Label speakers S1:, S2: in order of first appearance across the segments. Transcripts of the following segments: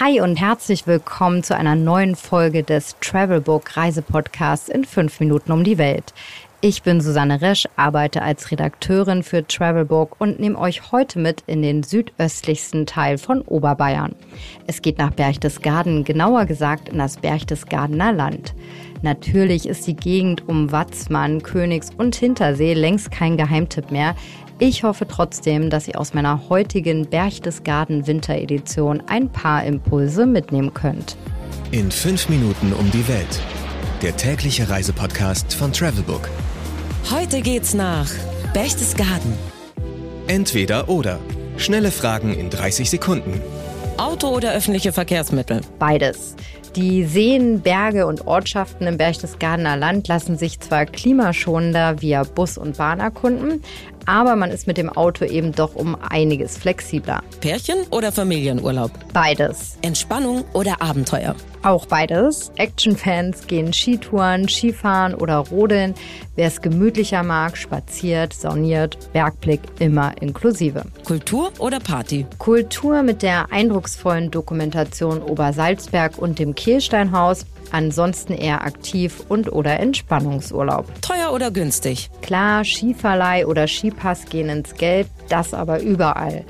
S1: Hi und herzlich willkommen zu einer neuen Folge des Travelbook Reisepodcasts in fünf Minuten um die Welt. Ich bin Susanne Resch, arbeite als Redakteurin für Travelbook und nehme euch heute mit in den südöstlichsten Teil von Oberbayern. Es geht nach Berchtesgaden, genauer gesagt in das Berchtesgadener Land. Natürlich ist die Gegend um Watzmann, Königs und Hintersee längst kein Geheimtipp mehr. Ich hoffe trotzdem, dass ihr aus meiner heutigen Berchtesgaden Winteredition ein paar Impulse mitnehmen könnt.
S2: In fünf Minuten um die Welt. Der tägliche Reisepodcast von Travelbook.
S3: Heute geht's nach Berchtesgaden.
S2: Entweder oder. Schnelle Fragen in 30 Sekunden.
S3: Auto oder öffentliche Verkehrsmittel?
S1: Beides. Die Seen, Berge und Ortschaften im Berchtesgadener Land lassen sich zwar klimaschonender via Bus und Bahn erkunden, aber man ist mit dem Auto eben doch um einiges flexibler.
S3: Pärchen oder Familienurlaub?
S1: Beides.
S3: Entspannung oder Abenteuer?
S1: Auch beides. Actionfans gehen Skitouren, Skifahren oder Rodeln. Wer es gemütlicher mag, spaziert, sauniert, Bergblick immer inklusive.
S3: Kultur oder Party?
S1: Kultur mit der eindrucksvollen Dokumentation Obersalzberg und dem Kehlsteinhaus ansonsten eher aktiv und oder Entspannungsurlaub.
S3: Teuer oder günstig?
S1: Klar, Skiverleih oder Skipass gehen ins Geld, das aber überall.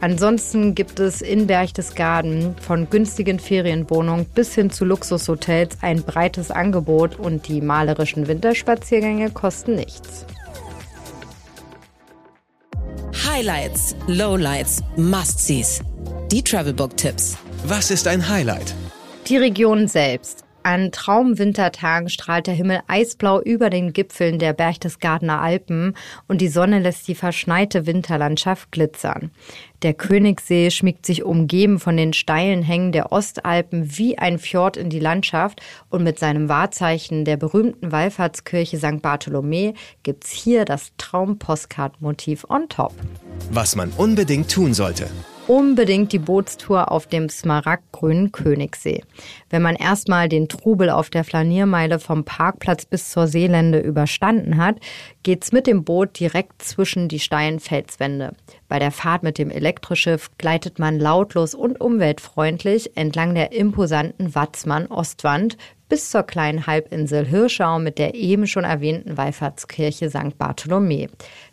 S1: Ansonsten gibt es in Berchtesgaden von günstigen Ferienwohnungen bis hin zu Luxushotels ein breites Angebot und die malerischen Winterspaziergänge kosten nichts.
S3: Highlights, Lowlights, Must-Sees. Die Travelbook-Tipps.
S2: Was ist ein Highlight?
S1: Die Region selbst. An Traumwintertagen strahlt der Himmel eisblau über den Gipfeln der Berchtesgadener Alpen und die Sonne lässt die verschneite Winterlandschaft glitzern. Der Königssee schmiegt sich umgeben von den steilen Hängen der Ostalpen wie ein Fjord in die Landschaft und mit seinem Wahrzeichen der berühmten Wallfahrtskirche St. Bartholomä gibt's hier das Traum-Postcard-Motiv on top.
S2: Was man unbedingt tun sollte
S1: unbedingt die Bootstour auf dem smaragdgrünen Königssee. Wenn man erstmal den Trubel auf der Flaniermeile vom Parkplatz bis zur Seelände überstanden hat, geht's mit dem Boot direkt zwischen die steilen Felswände. Bei der Fahrt mit dem Elektroschiff gleitet man lautlos und umweltfreundlich entlang der imposanten Watzmann-Ostwand bis zur kleinen Halbinsel Hirschau mit der eben schon erwähnten Wallfahrtskirche St. Bartholomä,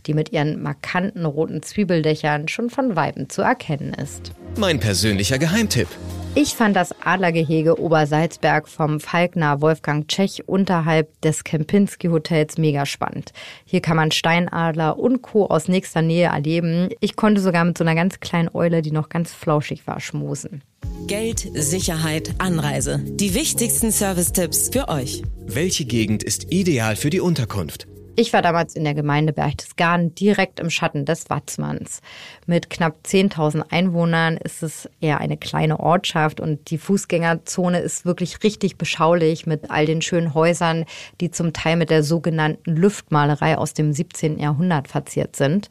S1: die mit ihren markanten roten Zwiebeldächern schon von Weiben zu erkennen ist.
S2: Mein persönlicher Geheimtipp.
S1: Ich fand das Adlergehege Obersalzberg vom Falkner Wolfgang Tschech unterhalb des Kempinski Hotels mega spannend. Hier kann man Steinadler und Co. aus nächster Nähe erleben. Ich konnte sogar mit so einer ganz kleinen Eule, die noch ganz flauschig war, schmusen.
S3: Geld, Sicherheit, Anreise. Die wichtigsten Service-Tipps für euch.
S2: Welche Gegend ist ideal für die Unterkunft?
S1: Ich war damals in der Gemeinde Berchtesgaden direkt im Schatten des Watzmanns. Mit knapp 10.000 Einwohnern ist es eher eine kleine Ortschaft und die Fußgängerzone ist wirklich richtig beschaulich mit all den schönen Häusern, die zum Teil mit der sogenannten Lüftmalerei aus dem 17. Jahrhundert verziert sind.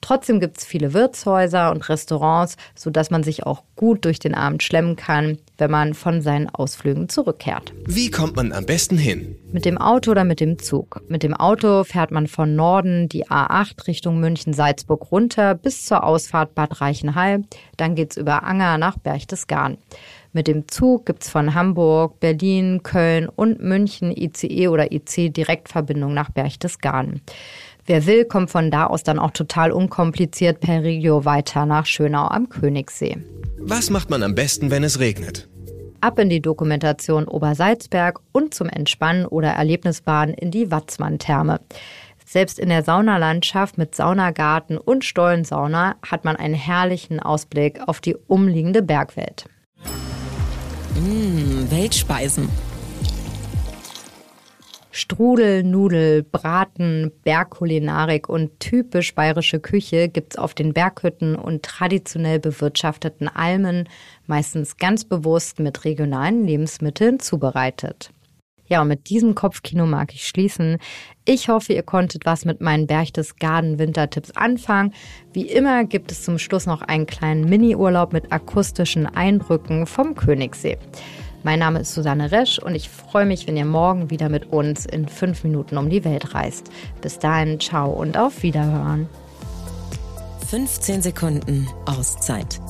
S1: Trotzdem gibt es viele Wirtshäuser und Restaurants, sodass man sich auch gut durch den Abend schlemmen kann, wenn man von seinen Ausflügen zurückkehrt.
S2: Wie kommt man am besten hin?
S1: Mit dem Auto oder mit dem Zug? Mit dem Auto fährt man von Norden die A8 Richtung München-Salzburg runter bis zur Ausfahrt Bad Reichenhall. Dann geht's über Anger nach Berchtesgaden. Mit dem Zug gibt's von Hamburg, Berlin, Köln und München ICE oder IC Direktverbindung nach Berchtesgaden. Wer will, kommt von da aus dann auch total unkompliziert per Regio weiter nach Schönau am Königssee.
S2: Was macht man am besten, wenn es regnet?
S1: Ab in die Dokumentation Obersalzberg und zum Entspannen oder Erlebnisbahn in die Watzmann-Therme. Selbst in der Saunalandschaft mit Saunagarten und Stollensauna hat man einen herrlichen Ausblick auf die umliegende Bergwelt.
S3: Mmh, Weltspeisen.
S1: Strudel, Nudel, Braten, Bergkulinarik und typisch bayerische Küche gibt's auf den Berghütten und traditionell bewirtschafteten Almen, meistens ganz bewusst mit regionalen Lebensmitteln zubereitet. Ja, und mit diesem Kopfkino mag ich schließen. Ich hoffe, ihr konntet was mit meinen Berchtesgaden Wintertipps anfangen. Wie immer gibt es zum Schluss noch einen kleinen Mini-Urlaub mit akustischen Eindrücken vom Königssee. Mein Name ist Susanne Resch und ich freue mich, wenn ihr morgen wieder mit uns in fünf Minuten um die Welt reist. Bis dahin, ciao und auf Wiederhören.
S3: 15 Sekunden Auszeit